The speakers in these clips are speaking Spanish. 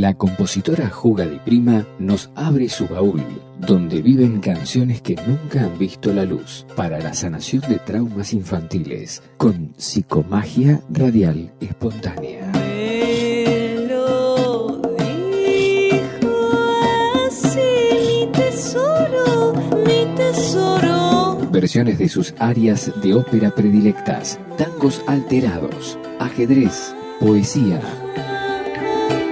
la compositora Juga Di Prima nos abre su baúl, donde viven canciones que nunca han visto la luz, para la sanación de traumas infantiles, con psicomagia radial espontánea. Versiones de sus áreas de ópera predilectas, tangos alterados, ajedrez, poesía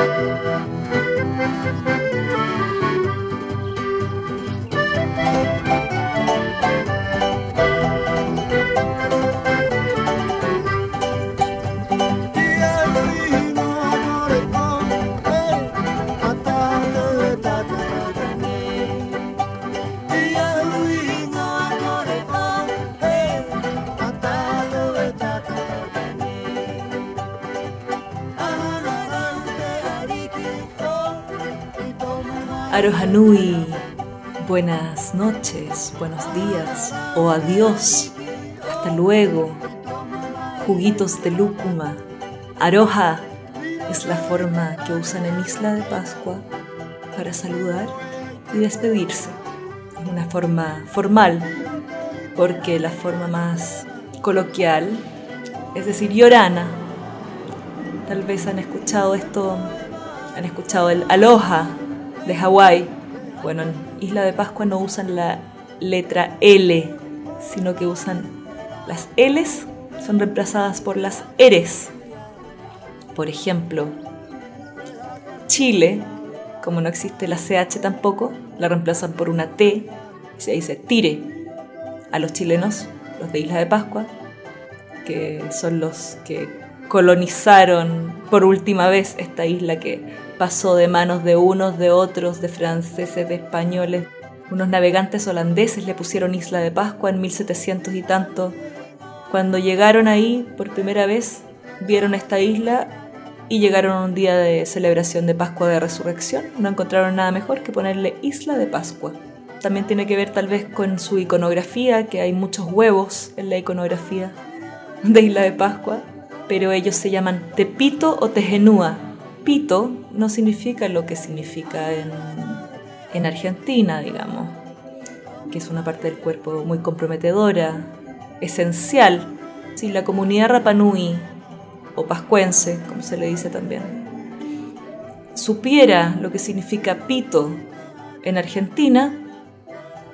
Juga Arohanui, buenas noches, buenos días o adiós, hasta luego, juguitos de lúcuma. Aroha es la forma que usan en Isla de Pascua para saludar y despedirse. Es una forma formal, porque la forma más coloquial, es decir, llorana. Tal vez han escuchado esto, han escuchado el aloha de Hawái. Bueno, en Isla de Pascua no usan la letra L, sino que usan las Ls, son reemplazadas por las Rs. Por ejemplo, Chile, como no existe la CH tampoco, la reemplazan por una T y se dice tire. A los chilenos, los de Isla de Pascua, que son los que colonizaron por última vez esta isla que pasó de manos de unos, de otros, de franceses, de españoles. Unos navegantes holandeses le pusieron Isla de Pascua en 1700 y tanto. Cuando llegaron ahí por primera vez, vieron esta isla y llegaron un día de celebración de Pascua de Resurrección. No encontraron nada mejor que ponerle Isla de Pascua. También tiene que ver tal vez con su iconografía, que hay muchos huevos en la iconografía de Isla de Pascua, pero ellos se llaman Tepito o Tejenúa. Pito no significa lo que significa en, en Argentina, digamos, que es una parte del cuerpo muy comprometedora, esencial. Si la comunidad Rapanui o pascuense, como se le dice también, supiera lo que significa pito en Argentina,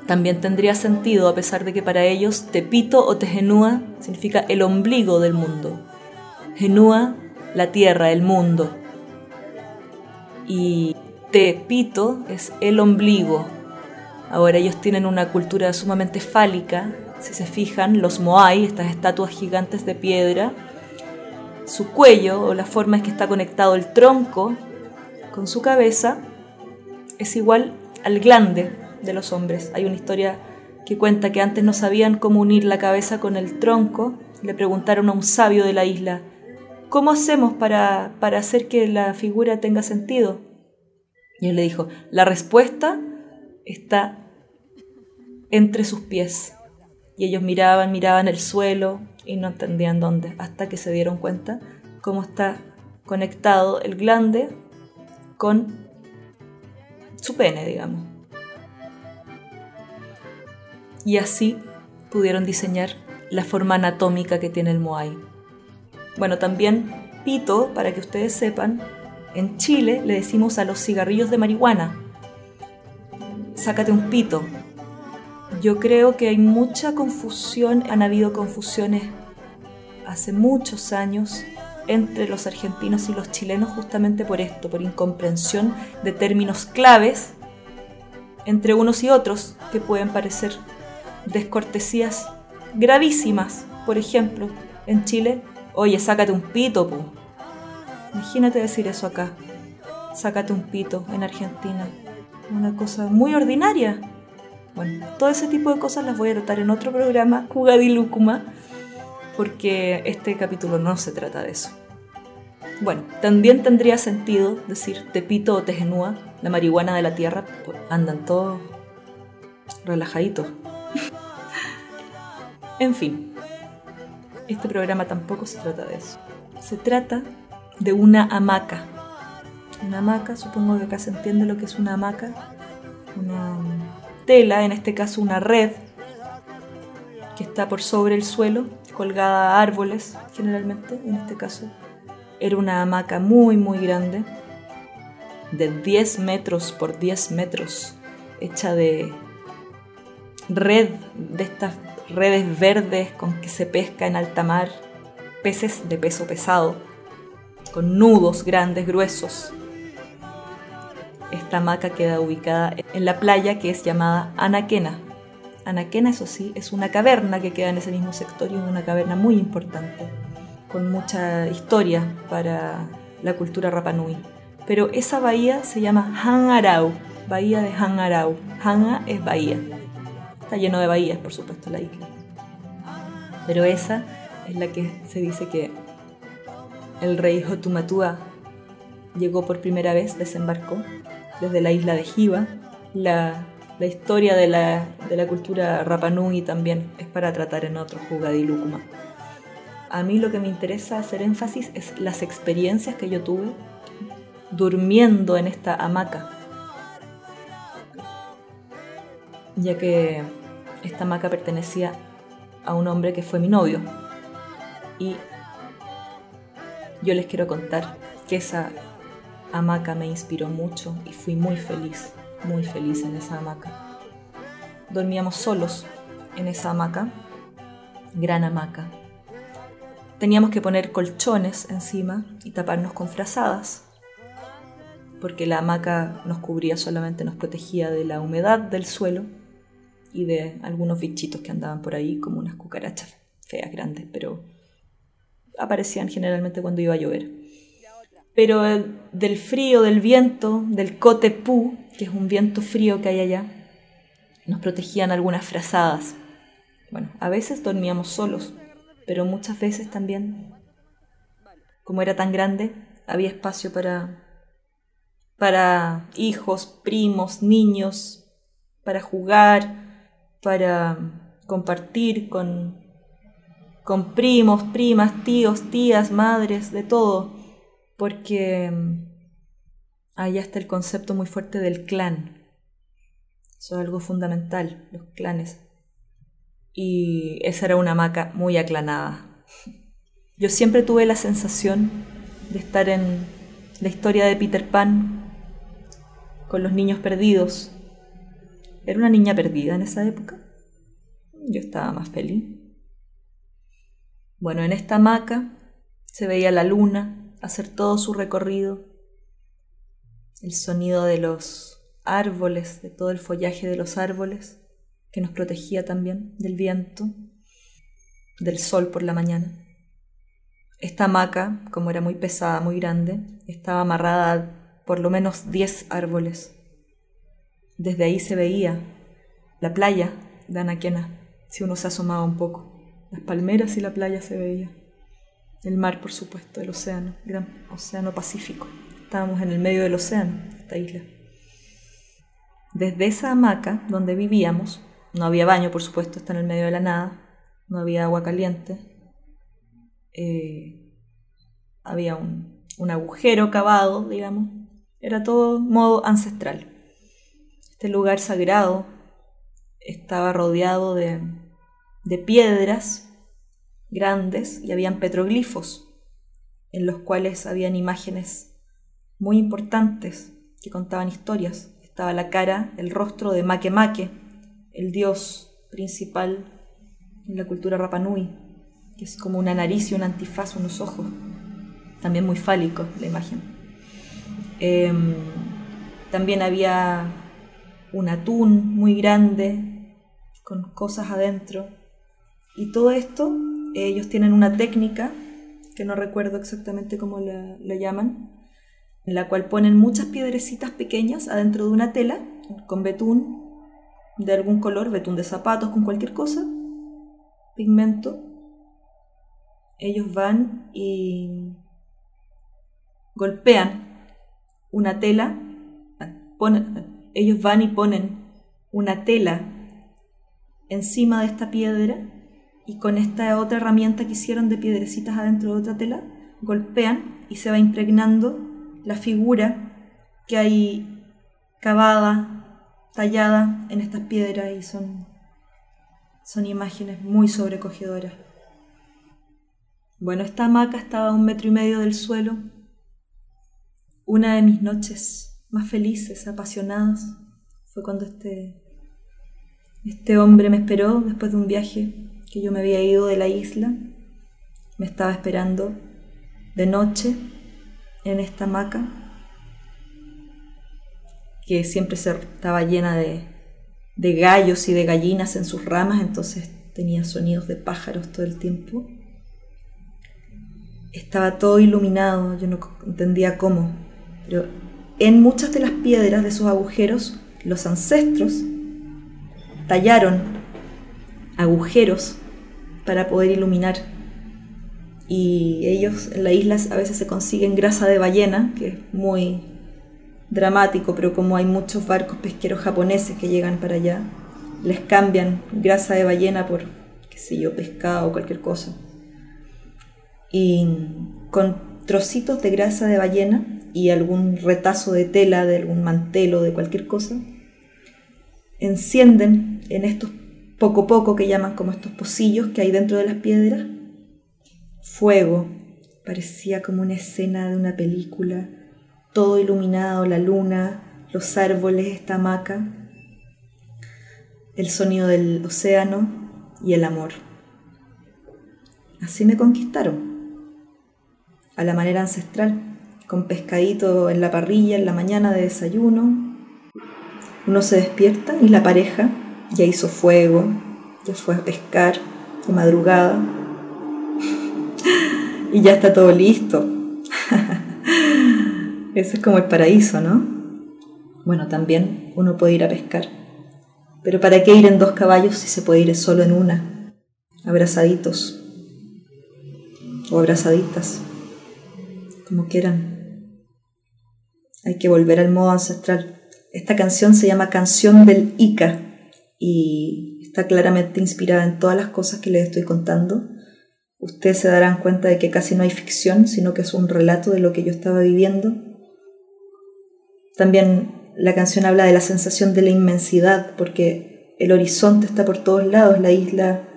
también tendría sentido, a pesar de que para ellos Tepito o Tejenúa significa el ombligo del mundo. Genúa, la tierra, el mundo. Y Tepito es el ombligo. Ahora ellos tienen una cultura sumamente fálica. Si se fijan, los Moai, estas estatuas gigantes de piedra, su cuello o la forma en que está conectado el tronco con su cabeza es igual al glande de los hombres. Hay una historia que cuenta que antes no sabían cómo unir la cabeza con el tronco. Le preguntaron a un sabio de la isla, ¿cómo hacemos para, para hacer que la figura tenga sentido? Y él le dijo, la respuesta está entre sus pies. Y ellos miraban, miraban el suelo y no entendían dónde, hasta que se dieron cuenta cómo está conectado el glande con su pene, digamos. Y así pudieron diseñar la forma anatómica que tiene el Moai. Bueno, también pito, para que ustedes sepan, en Chile le decimos a los cigarrillos de marihuana, sácate un pito. Yo creo que hay mucha confusión, han habido confusiones hace muchos años entre los argentinos y los chilenos justamente por esto, por incomprensión de términos claves entre unos y otros que pueden parecer descortesías gravísimas. Por ejemplo, en Chile, oye, sácate un pito, po. Imagínate decir eso acá. Sácate un pito en Argentina. Una cosa muy ordinaria. Bueno, todo ese tipo de cosas las voy a tratar en otro programa, Jugadilúcuma, porque este capítulo no se trata de eso. Bueno, también tendría sentido decir tepito o tejenúa, la marihuana de la tierra, pues andan todos relajaditos. en fin, este programa tampoco se trata de eso. Se trata de una hamaca. Una hamaca, supongo que acá se entiende lo que es una hamaca. Una tela, en este caso una red, que está por sobre el suelo, colgada a árboles generalmente, en este caso era una hamaca muy muy grande, de 10 metros por 10 metros, hecha de red, de estas redes verdes con que se pesca en alta mar, peces de peso pesado, con nudos grandes, gruesos. Esta hamaca queda ubicada en la playa que es llamada Anaquena. Anaquena, eso sí, es una caverna que queda en ese mismo sector y es una caverna muy importante con mucha historia para la cultura Rapanui. Pero esa bahía se llama Hangarau, bahía de Hangarau. Hanga es bahía. Está lleno de bahías, por supuesto, la isla. Pero esa es la que se dice que el rey Hotumatua llegó por primera vez, desembarcó desde la isla de Jiva. La, la historia de la, de la cultura Rapanui también es para tratar en otro Jugadilúcuma. A mí lo que me interesa hacer énfasis es las experiencias que yo tuve durmiendo en esta hamaca. Ya que esta hamaca pertenecía a un hombre que fue mi novio. Y yo les quiero contar que esa hamaca me inspiró mucho y fui muy feliz, muy feliz en esa hamaca. Dormíamos solos en esa hamaca, gran hamaca, Teníamos que poner colchones encima y taparnos con frazadas, porque la hamaca nos cubría solamente, nos protegía de la humedad del suelo y de algunos bichitos que andaban por ahí, como unas cucarachas feas, grandes, pero aparecían generalmente cuando iba a llover. Pero del frío, del viento, del cotepú, que es un viento frío que hay allá, nos protegían algunas frazadas. Bueno, a veces dormíamos solos, pero muchas veces también, como era tan grande, había espacio para, para hijos, primos, niños, para jugar, para compartir con, con primos, primas, tíos, tías, madres, de todo, porque mm, allá está el concepto muy fuerte del clan. Eso es algo fundamental, los clanes y esa era una hamaca muy aclanada. Yo siempre tuve la sensación de estar en la historia de Peter Pan con los niños perdidos. ¿Era una niña perdida en esa época? Yo estaba más feliz. Bueno, en esta hamaca se veía la luna hacer todo su recorrido, el sonido de los árboles, de todo el follaje de los árboles que nos protegía también del viento, del sol por la mañana. Esta hamaca, como era muy pesada, muy grande, estaba amarrada por lo menos 10 árboles. Desde ahí se veía la playa de Anaquena, si uno se asomaba un poco. Las palmeras y la playa se veía. El mar, por supuesto, el océano, gran océano Pacífico. Estábamos en el medio del océano, esta isla. Desde esa hamaca donde vivíamos, no había baño, por supuesto, está en el medio de la nada. No había agua caliente. Eh, había un, agujero cavado, digamos. Era todo modo ancestral. Este lugar sagrado estaba rodeado de, de piedras grandes y habían petroglifos en los cuales habían imágenes muy importantes que contaban historias. Estaba la cara, el rostro de Make Make, el dios principal en la cultura Rapanui, que es como una nariz y un antifaz, unos ojos. también muy fálico la imagen. Em, también había un atún muy grande con cosas adentro. Y todo esto, ellos tienen una técnica, que no recuerdo exactamente cómo la, la llaman, en la cual ponen muchas piedrecitas pequeñas adentro de una tela con betún de algún color, betún de zapatos, con cualquier cosa, pigmento. Ellos van y golpean una tela, ponen, ellos van y ponen una tela encima de esta piedra y con esta otra herramienta que hicieron de piedrecitas adentro de otra tela, golpean y se va impregnando la figura que hay cavada, tallada en estas piedras y son, son imágenes muy sobrecogedoras. Bueno, esta hamaca estaba a un metro y medio del suelo. Una de mis noches más felices, apasionadas, fue cuando este, este hombre me esperó después de un viaje que yo me había ido de la isla. Me estaba esperando de noche en esta hamaca que siempre estaba llena de, de gallos y de gallinas en sus ramas, entonces tenía sonidos de pájaros todo el tiempo. Estaba todo iluminado, yo no entendía cómo, pero en muchas de las piedras de esos agujeros, los ancestros tallaron agujeros para poder iluminar. Y ellos en la isla a veces se consiguen grasa de ballena, que es muy dramático, pero como hay muchos barcos pesqueros japoneses que llegan para allá, les cambian grasa de ballena por, qué sé yo, pescado o cualquier cosa. Y con trocitos de grasa de ballena y algún retazo de tela, de algún mantel o de cualquier cosa, encienden en estos poco poco que llaman como estos pocillos que hay dentro de las piedras, fuego. Parecía como una escena de una película, todo iluminado, la luna, los árboles, esta hamaca, el sonido del océano y el amor. Así me conquistaron, a la manera ancestral, con pescadito en la parrilla en la mañana de desayuno. Uno se despierta y la pareja ya hizo fuego, ya fue a pescar de madrugada y ya está todo listo. Ese es como el paraíso, ¿no? Bueno, también uno puede ir a pescar. Pero ¿para qué ir en dos caballos si se puede ir solo en una? Abrazaditos. O abrazaditas. Como quieran. Hay que volver al modo ancestral. Esta canción se llama Canción del Ica y está claramente inspirada en todas las cosas que les estoy contando. Ustedes se darán cuenta de que casi no hay ficción, sino que es un relato de lo que yo estaba viviendo. También la canción habla de la sensación de la inmensidad, porque el horizonte está por todos lados, la isla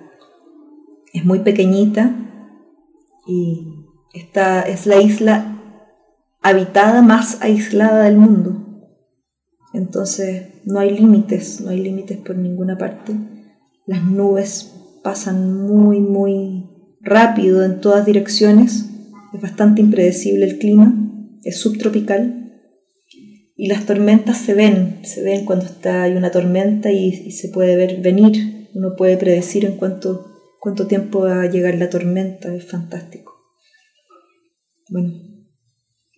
es muy pequeñita y esta es la isla habitada más aislada del mundo. Entonces no hay límites, no hay límites por ninguna parte. Las nubes pasan muy, muy rápido en todas direcciones. Es bastante impredecible el clima, es subtropical. Y las tormentas se ven, se ven cuando está, hay una tormenta y, se puede ver venir. Uno puede predecir en cuánto, cuánto tiempo va a llegar la tormenta, es fantástico. Bueno,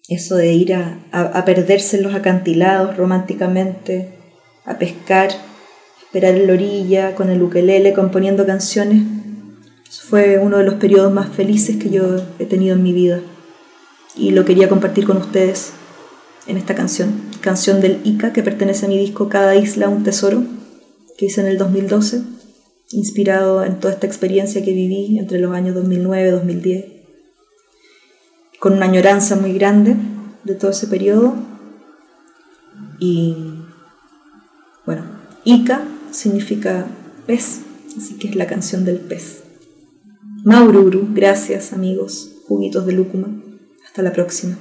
eso de ir a, a, perderse en los acantilados románticamente, a pescar, esperar en la orilla con el ukelele componiendo canciones, eso fue uno de los periodos más felices que yo he tenido en mi vida. Y lo quería compartir con ustedes en esta canción, canción del Ica que pertenece a mi disco Cada isla un tesoro, que hice en el 2012, inspirado en toda esta experiencia que viví entre los años 2009 y 2010 con una añoranza muy grande de todo ese periodo. Y bueno, Ica significa pez, así que es la canción del pez. Maururu, gracias amigos, juguitos de lúcuma. Hasta la próxima.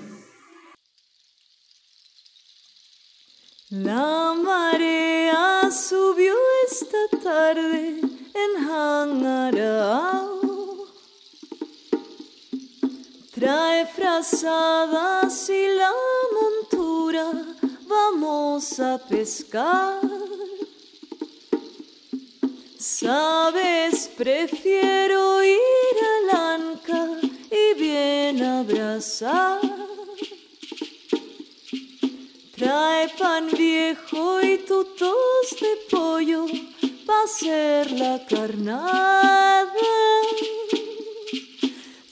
La marea subió esta tarde en. Trae frazadas y la montura, vamos a pescar. Sabes, prefiero ir al anca y bien abrazar. Trae pan viejo y tutos de pollo para hacer la carnada.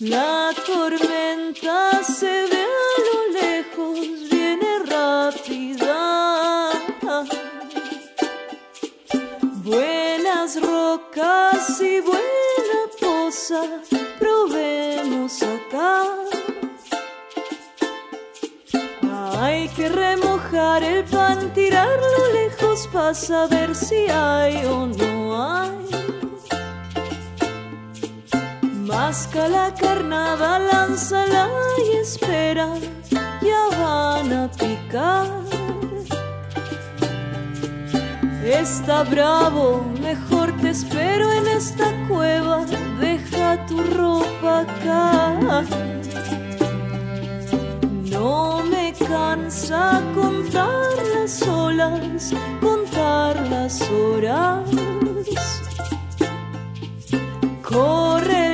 La tormenta se ve a lo lejos, viene rápida. Buenas rocas y buena posa, probemos acá. Hay que remojar el pan, tirarlo lejos para saber si hay o no hay. Masca la carnada, lánzala y espera, ya van a picar. Está bravo, mejor te espero en esta cueva, deja tu ropa acá. No me cansa contar las olas, contar las horas. Corre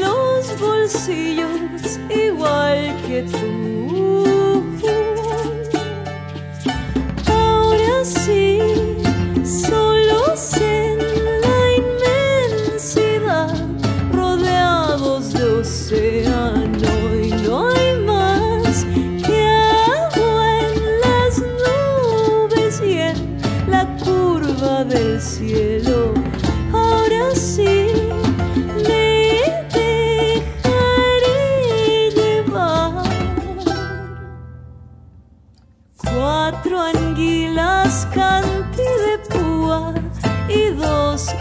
los bolsillos, igual que tú.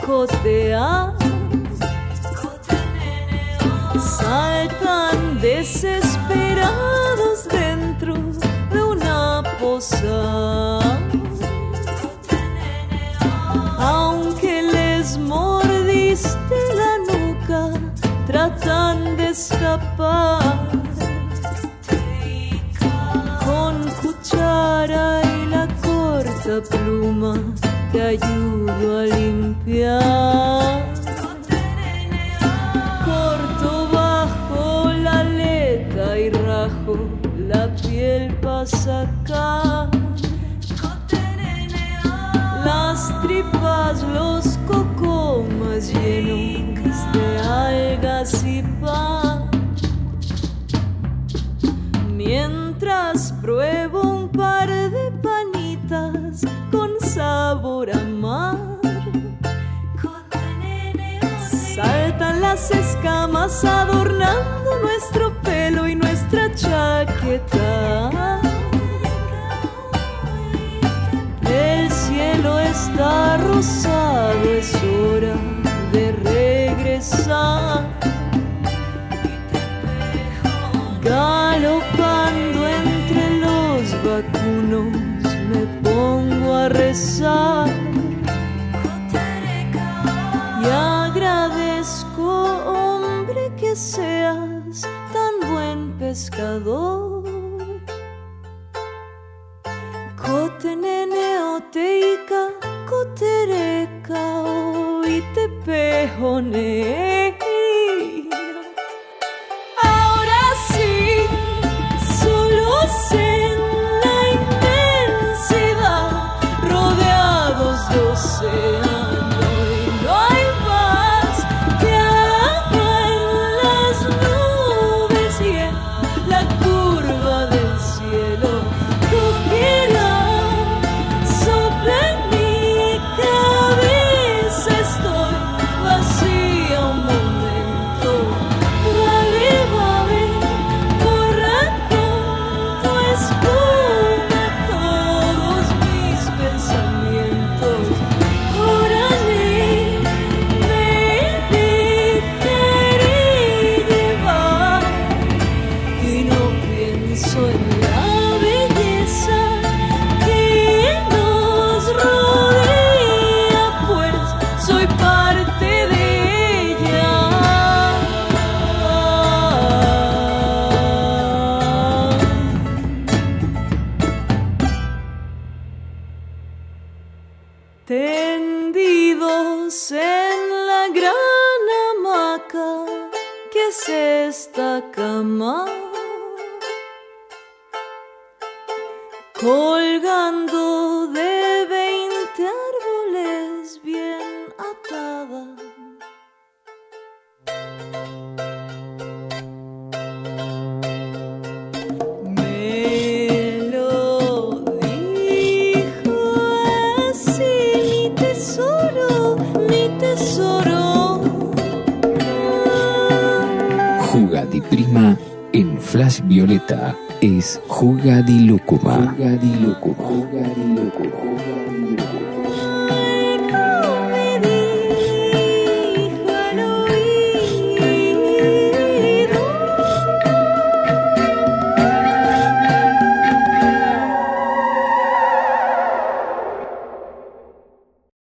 Dos coteas saltan desesperados dentro de una posada. Aunque les mordiste la nuca, tratan de escapar con cuchara y la corta pluma te ayudo a limpiar. Corto bajo la aleta y rajo la piel para sacar. Escamas adornando nuestro pelo y nuestra chaqueta. El cielo está rosado, es hora de regresar. Galopando entre los vacunos me pongo a rezar. Buen pescador. Cotenene oteica, cotereca, oite. Ahora sí, solos en la inmensidad, rodeados de océano Violeta es Juga di Lúcuma.